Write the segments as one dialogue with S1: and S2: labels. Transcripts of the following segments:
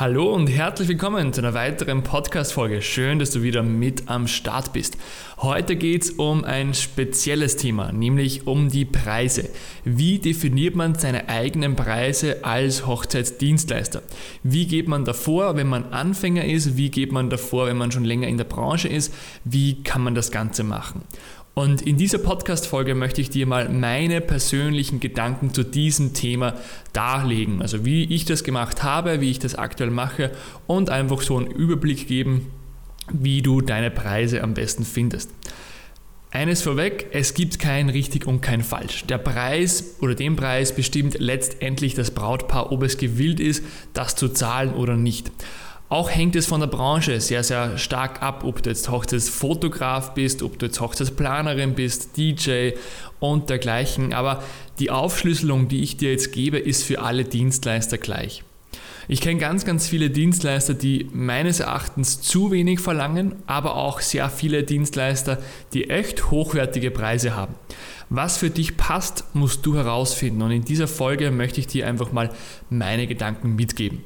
S1: Hallo und herzlich willkommen zu einer weiteren Podcast-Folge. Schön, dass du wieder mit am Start bist. Heute geht es um ein spezielles Thema, nämlich um die Preise. Wie definiert man seine eigenen Preise als Hochzeitsdienstleister? Wie geht man davor, wenn man Anfänger ist? Wie geht man davor, wenn man schon länger in der Branche ist? Wie kann man das Ganze machen? Und in dieser Podcast-Folge möchte ich dir mal meine persönlichen Gedanken zu diesem Thema darlegen. Also wie ich das gemacht habe, wie ich das aktuell mache und einfach so einen Überblick geben, wie du deine Preise am besten findest. Eines vorweg, es gibt kein richtig und kein falsch. Der Preis oder den Preis bestimmt letztendlich das Brautpaar, ob es gewillt ist, das zu zahlen oder nicht. Auch hängt es von der Branche sehr, sehr stark ab, ob du jetzt Hochzeitsfotograf bist, ob du jetzt Hochzeitsplanerin bist, DJ und dergleichen. Aber die Aufschlüsselung, die ich dir jetzt gebe, ist für alle Dienstleister gleich. Ich kenne ganz, ganz viele Dienstleister, die meines Erachtens zu wenig verlangen, aber auch sehr viele Dienstleister, die echt hochwertige Preise haben. Was für dich passt, musst du herausfinden. Und in dieser Folge möchte ich dir einfach mal meine Gedanken mitgeben.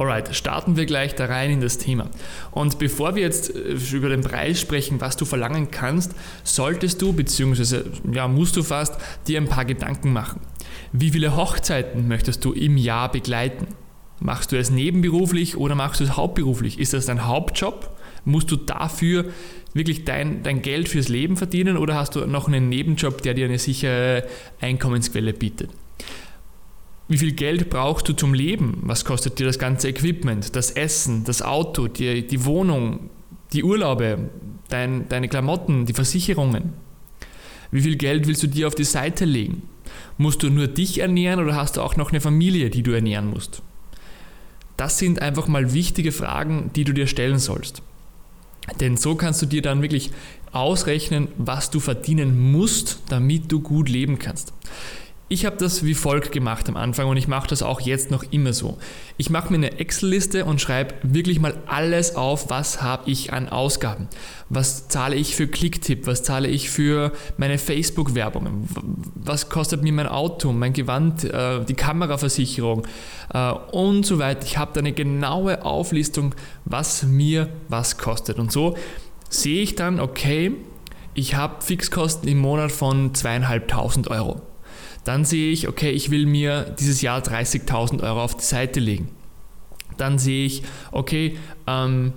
S1: Alright, starten wir gleich da rein in das Thema. Und bevor wir jetzt äh, über den Preis sprechen, was du verlangen kannst, solltest du, beziehungsweise ja, musst du fast, dir ein paar Gedanken machen. Wie viele Hochzeiten möchtest du im Jahr begleiten? Machst du es nebenberuflich oder machst du es hauptberuflich? Ist das dein Hauptjob? Musst du dafür wirklich dein, dein Geld fürs Leben verdienen oder hast du noch einen Nebenjob, der dir eine sichere Einkommensquelle bietet? Wie viel Geld brauchst du zum Leben? Was kostet dir das ganze Equipment, das Essen, das Auto, die, die Wohnung, die Urlaube, dein, deine Klamotten, die Versicherungen? Wie viel Geld willst du dir auf die Seite legen? Musst du nur dich ernähren oder hast du auch noch eine Familie, die du ernähren musst? Das sind einfach mal wichtige Fragen, die du dir stellen sollst. Denn so kannst du dir dann wirklich ausrechnen, was du verdienen musst, damit du gut leben kannst. Ich habe das wie folgt gemacht am Anfang und ich mache das auch jetzt noch immer so. Ich mache mir eine Excel-Liste und schreibe wirklich mal alles auf, was habe ich an Ausgaben. Was zahle ich für Klicktipp, was zahle ich für meine Facebook-Werbung, was kostet mir mein Auto, mein Gewand, äh, die Kameraversicherung äh, und so weiter. Ich habe da eine genaue Auflistung, was mir was kostet. Und so sehe ich dann, okay, ich habe Fixkosten im Monat von zweieinhalbtausend Euro. Dann sehe ich, okay, ich will mir dieses Jahr 30.000 Euro auf die Seite legen. Dann sehe ich, okay, ähm,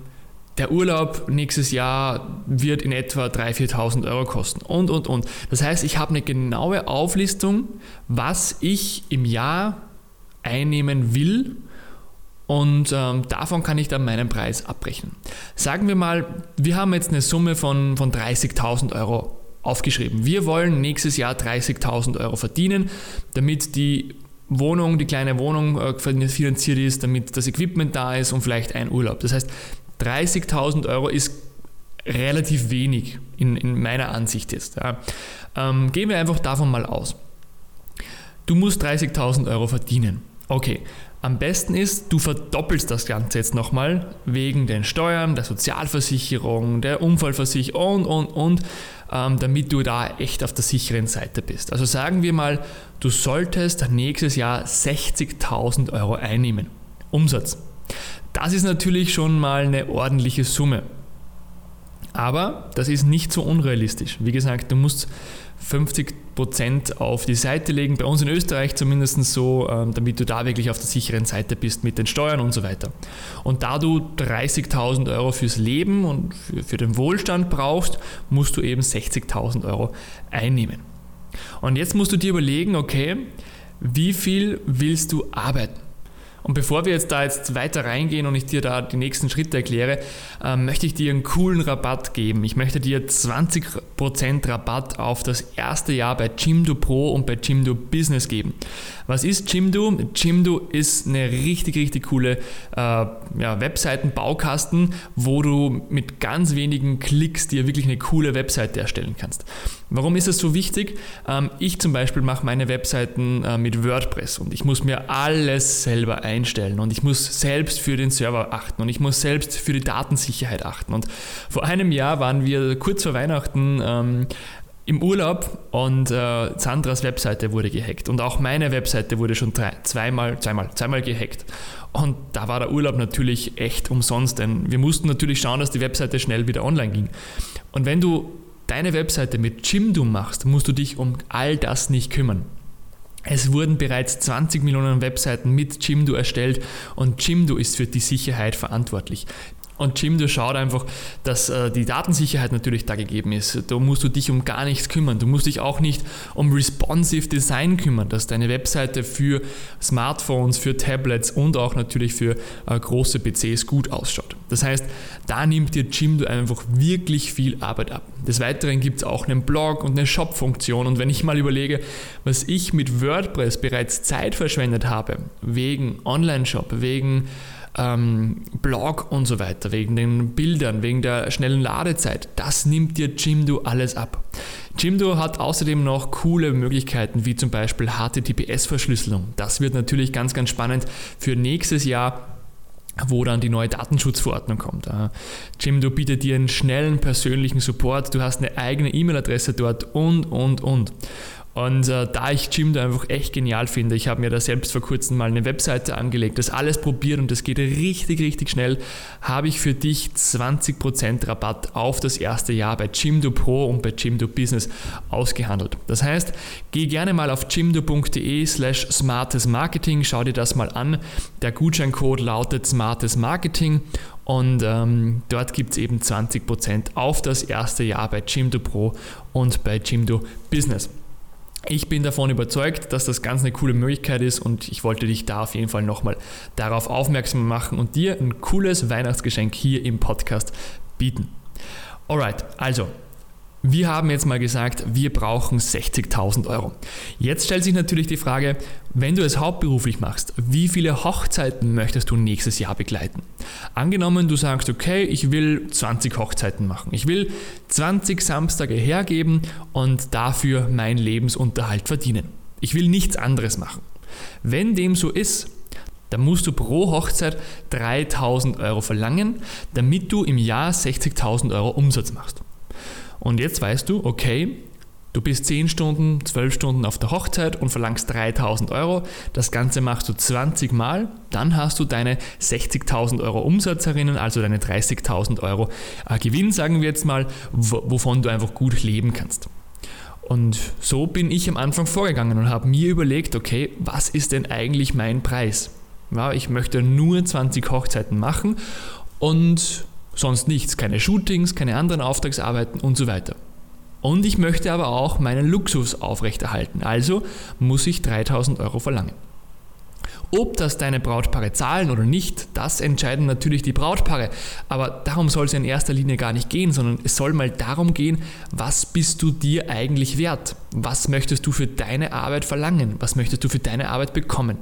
S1: der Urlaub nächstes Jahr wird in etwa 3.000, 4.000 Euro kosten und, und, und. Das heißt, ich habe eine genaue Auflistung, was ich im Jahr einnehmen will und ähm, davon kann ich dann meinen Preis abrechnen. Sagen wir mal, wir haben jetzt eine Summe von, von 30.000 Euro aufgeschrieben. Wir wollen nächstes Jahr 30.000 Euro verdienen, damit die Wohnung, die kleine Wohnung äh, finanziert ist, damit das Equipment da ist und vielleicht ein Urlaub. Das heißt, 30.000 Euro ist relativ wenig in, in meiner Ansicht jetzt. Ja. Ähm, gehen wir einfach davon mal aus. Du musst 30.000 Euro verdienen. Okay, am besten ist, du verdoppelst das Ganze jetzt nochmal wegen den Steuern, der Sozialversicherung, der Unfallversicherung und, und, und, damit du da echt auf der sicheren Seite bist. Also sagen wir mal, du solltest nächstes Jahr 60.000 Euro einnehmen. Umsatz. Das ist natürlich schon mal eine ordentliche Summe. Aber das ist nicht so unrealistisch. Wie gesagt, du musst 50% auf die Seite legen, bei uns in Österreich zumindest so, ähm, damit du da wirklich auf der sicheren Seite bist mit den Steuern und so weiter. Und da du 30.000 Euro fürs Leben und für, für den Wohlstand brauchst, musst du eben 60.000 Euro einnehmen. Und jetzt musst du dir überlegen, okay, wie viel willst du arbeiten? Und bevor wir jetzt da jetzt weiter reingehen und ich dir da die nächsten Schritte erkläre, äh, möchte ich dir einen coolen Rabatt geben. Ich möchte dir 20% Rabatt auf das erste Jahr bei Jimdo Pro und bei Jimdo Business geben. Was ist Jimdo? Jimdo ist eine richtig, richtig coole äh, ja, Webseiten-Baukasten, wo du mit ganz wenigen Klicks dir wirklich eine coole Webseite erstellen kannst. Warum ist das so wichtig? Ähm, ich zum Beispiel mache meine Webseiten äh, mit WordPress und ich muss mir alles selber einstellen und ich muss selbst für den Server achten und ich muss selbst für die Datensicherheit achten. Und vor einem Jahr waren wir kurz vor Weihnachten ähm, im Urlaub und äh, Sandras Webseite wurde gehackt und auch meine Webseite wurde schon drei, zweimal, zweimal, zweimal gehackt. Und da war der Urlaub natürlich echt umsonst, denn wir mussten natürlich schauen, dass die Webseite schnell wieder online ging. Und wenn du deine Webseite mit Jimdo machst, musst du dich um all das nicht kümmern. Es wurden bereits 20 Millionen Webseiten mit Jimdo erstellt und Jimdo ist für die Sicherheit verantwortlich. Und Jim, du schaut einfach, dass äh, die Datensicherheit natürlich da gegeben ist. Da musst du dich um gar nichts kümmern. Du musst dich auch nicht um responsive Design kümmern, dass deine Webseite für Smartphones, für Tablets und auch natürlich für äh, große PCs gut ausschaut. Das heißt, da nimmt dir Jimdo einfach wirklich viel Arbeit ab. Des Weiteren gibt es auch einen Blog und eine Shop-Funktion. Und wenn ich mal überlege, was ich mit WordPress bereits Zeit verschwendet habe, wegen Online-Shop, wegen ähm, Blog und so weiter, wegen den Bildern, wegen der schnellen Ladezeit. Das nimmt dir Jimdo alles ab. Jimdo hat außerdem noch coole Möglichkeiten, wie zum Beispiel HTTPS-Verschlüsselung. Das wird natürlich ganz, ganz spannend für nächstes Jahr wo dann die neue Datenschutzverordnung kommt. Jimdo bietet dir einen schnellen persönlichen Support, du hast eine eigene E-Mail-Adresse dort und, und, und. Und äh, da ich Jimdo einfach echt genial finde, ich habe mir da selbst vor kurzem mal eine Webseite angelegt, das alles probiert und das geht richtig, richtig schnell, habe ich für dich 20% Rabatt auf das erste Jahr bei Jimdo Pro und bei Jimdo Business ausgehandelt. Das heißt, geh gerne mal auf jimdo.de slash smartesmarketing, schau dir das mal an. Der Gutscheincode lautet smartesmarketing und ähm, dort gibt es eben 20% auf das erste Jahr bei Jimdo Pro und bei Jimdo Business. Ich bin davon überzeugt, dass das ganz eine coole Möglichkeit ist und ich wollte dich da auf jeden Fall nochmal darauf aufmerksam machen und dir ein cooles Weihnachtsgeschenk hier im Podcast bieten. Alright, also wir haben jetzt mal gesagt, wir brauchen 60.000 Euro. Jetzt stellt sich natürlich die Frage, wenn du es hauptberuflich machst, wie viele Hochzeiten möchtest du nächstes Jahr begleiten? Angenommen, du sagst, okay, ich will 20 Hochzeiten machen. Ich will 20 Samstage hergeben und dafür meinen Lebensunterhalt verdienen. Ich will nichts anderes machen. Wenn dem so ist, dann musst du pro Hochzeit 3000 Euro verlangen, damit du im Jahr 60.000 Euro Umsatz machst. Und jetzt weißt du, okay, du bist 10 Stunden, 12 Stunden auf der Hochzeit und verlangst 3000 Euro. Das Ganze machst du 20 Mal, dann hast du deine 60.000 Euro Umsatz herinnen, also deine 30.000 Euro äh, Gewinn, sagen wir jetzt mal, wovon du einfach gut leben kannst. Und so bin ich am Anfang vorgegangen und habe mir überlegt, okay, was ist denn eigentlich mein Preis? Ja, ich möchte nur 20 Hochzeiten machen und Sonst nichts, keine Shootings, keine anderen Auftragsarbeiten und so weiter. Und ich möchte aber auch meinen Luxus aufrechterhalten, also muss ich 3000 Euro verlangen. Ob das deine Brautpaare zahlen oder nicht, das entscheiden natürlich die Brautpaare. Aber darum soll es in erster Linie gar nicht gehen, sondern es soll mal darum gehen, was bist du dir eigentlich wert? Was möchtest du für deine Arbeit verlangen? Was möchtest du für deine Arbeit bekommen?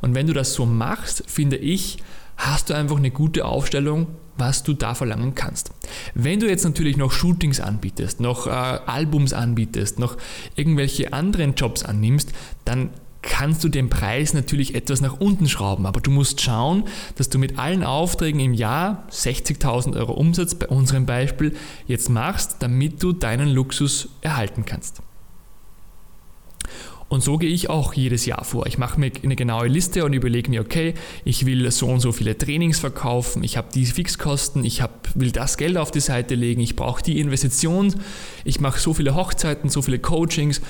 S1: Und wenn du das so machst, finde ich, hast du einfach eine gute Aufstellung, was du da verlangen kannst. Wenn du jetzt natürlich noch Shootings anbietest, noch äh, Albums anbietest, noch irgendwelche anderen Jobs annimmst, dann kannst du den Preis natürlich etwas nach unten schrauben, aber du musst schauen, dass du mit allen Aufträgen im Jahr 60.000 Euro Umsatz bei unserem Beispiel jetzt machst, damit du deinen Luxus erhalten kannst. Und so gehe ich auch jedes Jahr vor. Ich mache mir eine genaue Liste und überlege mir, okay, ich will so und so viele Trainings verkaufen, ich habe die Fixkosten, ich hab, will das Geld auf die Seite legen, ich brauche die Investition, ich mache so viele Hochzeiten, so viele Coachings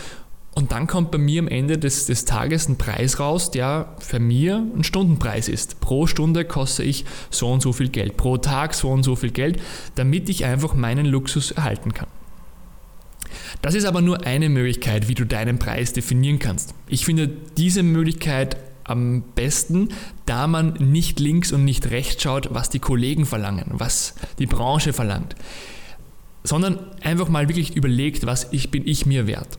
S1: und dann kommt bei mir am Ende des, des Tages ein Preis raus, der für mir ein Stundenpreis ist. Pro Stunde koste ich so und so viel Geld, pro Tag so und so viel Geld, damit ich einfach meinen Luxus erhalten kann. Das ist aber nur eine Möglichkeit, wie du deinen Preis definieren kannst. Ich finde diese Möglichkeit am besten, da man nicht links und nicht rechts schaut, was die Kollegen verlangen, was die Branche verlangt, sondern einfach mal wirklich überlegt, was ich bin ich mir wert.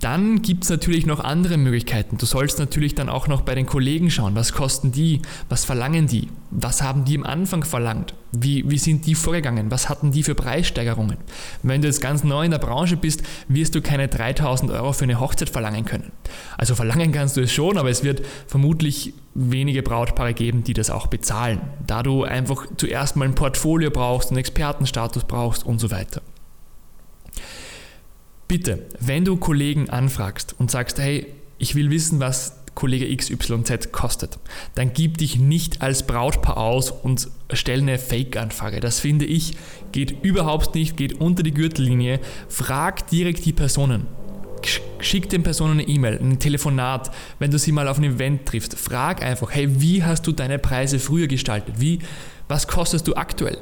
S1: Dann gibt es natürlich noch andere Möglichkeiten. Du sollst natürlich dann auch noch bei den Kollegen schauen, was kosten die, was verlangen die, was haben die am Anfang verlangt, wie, wie sind die vorgegangen, was hatten die für Preissteigerungen. Wenn du jetzt ganz neu in der Branche bist, wirst du keine 3000 Euro für eine Hochzeit verlangen können. Also verlangen kannst du es schon, aber es wird vermutlich wenige Brautpaare geben, die das auch bezahlen, da du einfach zuerst mal ein Portfolio brauchst, einen Expertenstatus brauchst und so weiter. Bitte, wenn du Kollegen anfragst und sagst, hey, ich will wissen, was Kollege XYZ kostet, dann gib dich nicht als Brautpaar aus und stell eine Fake-Anfrage. Das finde ich geht überhaupt nicht, geht unter die Gürtellinie. Frag direkt die Personen. Schick den Personen eine E-Mail, ein Telefonat, wenn du sie mal auf einem Event triffst. Frag einfach, hey, wie hast du deine Preise früher gestaltet? Wie, was kostest du aktuell?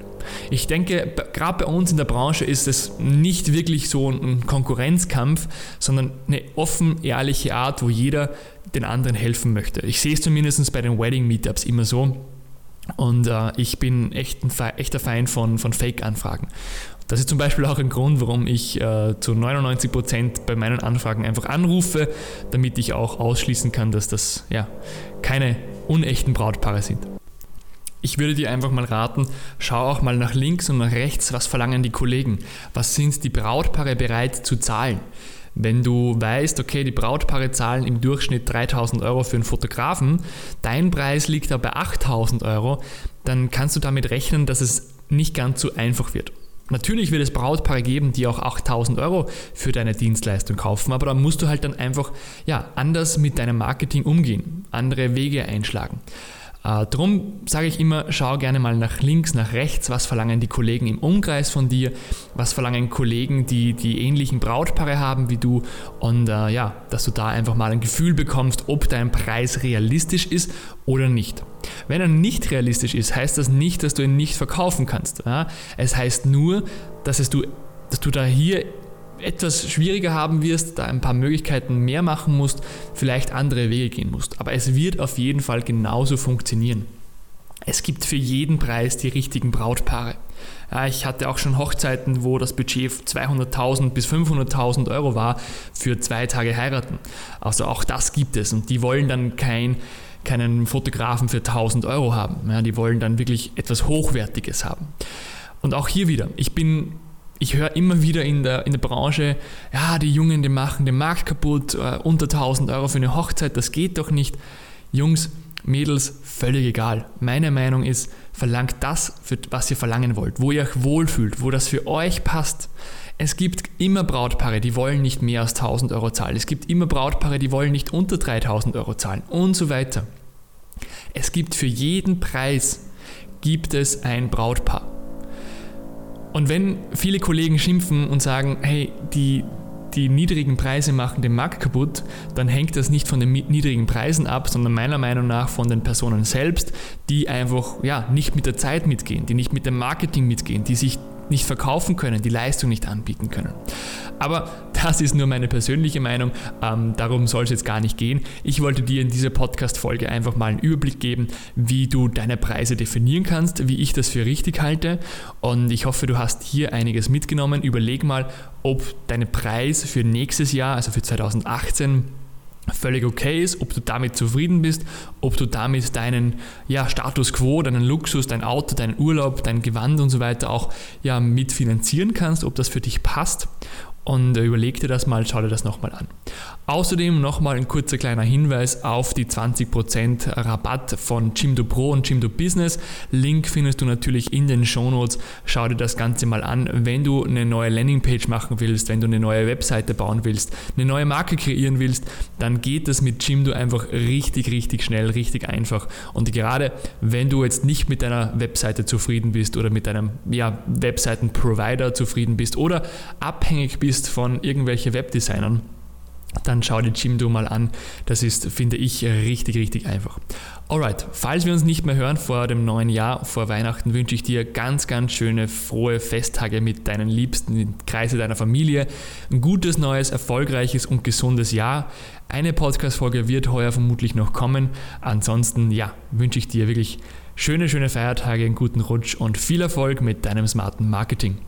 S1: Ich denke, gerade bei uns in der Branche ist es nicht wirklich so ein Konkurrenzkampf, sondern eine offen, ehrliche Art, wo jeder den anderen helfen möchte. Ich sehe es zumindest bei den Wedding Meetups immer so. Und äh, ich bin echt ein echter Feind von, von Fake-Anfragen. Das ist zum Beispiel auch ein Grund, warum ich äh, zu 99 Prozent bei meinen Anfragen einfach anrufe, damit ich auch ausschließen kann, dass das ja, keine unechten Brautpaare sind. Ich würde dir einfach mal raten, schau auch mal nach links und nach rechts, was verlangen die Kollegen, was sind die Brautpaare bereit zu zahlen. Wenn du weißt, okay, die Brautpaare zahlen im Durchschnitt 3000 Euro für einen Fotografen, dein Preis liegt aber bei 8000 Euro, dann kannst du damit rechnen, dass es nicht ganz so einfach wird. Natürlich wird es Brautpaare geben, die auch 8000 Euro für deine Dienstleistung kaufen, aber da musst du halt dann einfach ja, anders mit deinem Marketing umgehen, andere Wege einschlagen. Äh, drum sage ich immer, schau gerne mal nach links, nach rechts, was verlangen die Kollegen im Umkreis von dir, was verlangen Kollegen, die die ähnlichen Brautpaare haben wie du und äh, ja, dass du da einfach mal ein Gefühl bekommst, ob dein Preis realistisch ist oder nicht. Wenn er nicht realistisch ist, heißt das nicht, dass du ihn nicht verkaufen kannst. Ja? Es heißt nur, dass, es du, dass du da hier etwas schwieriger haben wirst, da ein paar Möglichkeiten mehr machen musst, vielleicht andere Wege gehen musst. Aber es wird auf jeden Fall genauso funktionieren. Es gibt für jeden Preis die richtigen Brautpaare. Ich hatte auch schon Hochzeiten, wo das Budget 200.000 bis 500.000 Euro war für zwei Tage heiraten. Also auch das gibt es und die wollen dann kein, keinen Fotografen für 1000 Euro haben. Die wollen dann wirklich etwas Hochwertiges haben. Und auch hier wieder, ich bin ich höre immer wieder in der, in der Branche, ja, die Jungen, die machen den Markt kaputt, uh, unter 1000 Euro für eine Hochzeit, das geht doch nicht. Jungs, Mädels, völlig egal. Meine Meinung ist, verlangt das, für was ihr verlangen wollt, wo ihr euch wohlfühlt, wo das für euch passt. Es gibt immer Brautpaare, die wollen nicht mehr als 1000 Euro zahlen. Es gibt immer Brautpaare, die wollen nicht unter 3000 Euro zahlen und so weiter. Es gibt für jeden Preis gibt es ein Brautpaar. Und wenn viele Kollegen schimpfen und sagen, hey, die, die niedrigen Preise machen den Markt kaputt, dann hängt das nicht von den niedrigen Preisen ab, sondern meiner Meinung nach von den Personen selbst, die einfach ja, nicht mit der Zeit mitgehen, die nicht mit dem Marketing mitgehen, die sich nicht verkaufen können, die Leistung nicht anbieten können. Aber das ist nur meine persönliche Meinung, ähm, darum soll es jetzt gar nicht gehen. Ich wollte dir in dieser Podcast-Folge einfach mal einen Überblick geben, wie du deine Preise definieren kannst, wie ich das für richtig halte und ich hoffe, du hast hier einiges mitgenommen. Überleg mal, ob dein Preis für nächstes Jahr, also für 2018, völlig okay ist, ob du damit zufrieden bist, ob du damit deinen ja, Status quo, deinen Luxus, dein Auto, deinen Urlaub, dein Gewand und so weiter auch ja, mitfinanzieren kannst, ob das für dich passt und überleg dir das mal, schau dir das nochmal an. Außerdem nochmal ein kurzer kleiner Hinweis auf die 20% Rabatt von Jimdo Pro und Jimdo Business. Link findest du natürlich in den Shownotes. Schau dir das Ganze mal an. Wenn du eine neue Landingpage machen willst, wenn du eine neue Webseite bauen willst, eine neue Marke kreieren willst, dann geht das mit Jimdo einfach richtig, richtig schnell, richtig einfach. Und gerade wenn du jetzt nicht mit deiner Webseite zufrieden bist oder mit deinem ja, Webseiten-Provider zufrieden bist oder abhängig bist von irgendwelchen Webdesignern, dann schau dir Jimdo mal an. Das ist, finde ich, richtig, richtig einfach. Alright, falls wir uns nicht mehr hören vor dem neuen Jahr, vor Weihnachten, wünsche ich dir ganz, ganz schöne, frohe Festtage mit deinen Liebsten, im Kreise deiner Familie. Ein gutes, neues, erfolgreiches und gesundes Jahr. Eine Podcast-Folge wird heuer vermutlich noch kommen. Ansonsten, ja, wünsche ich dir wirklich schöne, schöne Feiertage, einen guten Rutsch und viel Erfolg mit deinem smarten Marketing.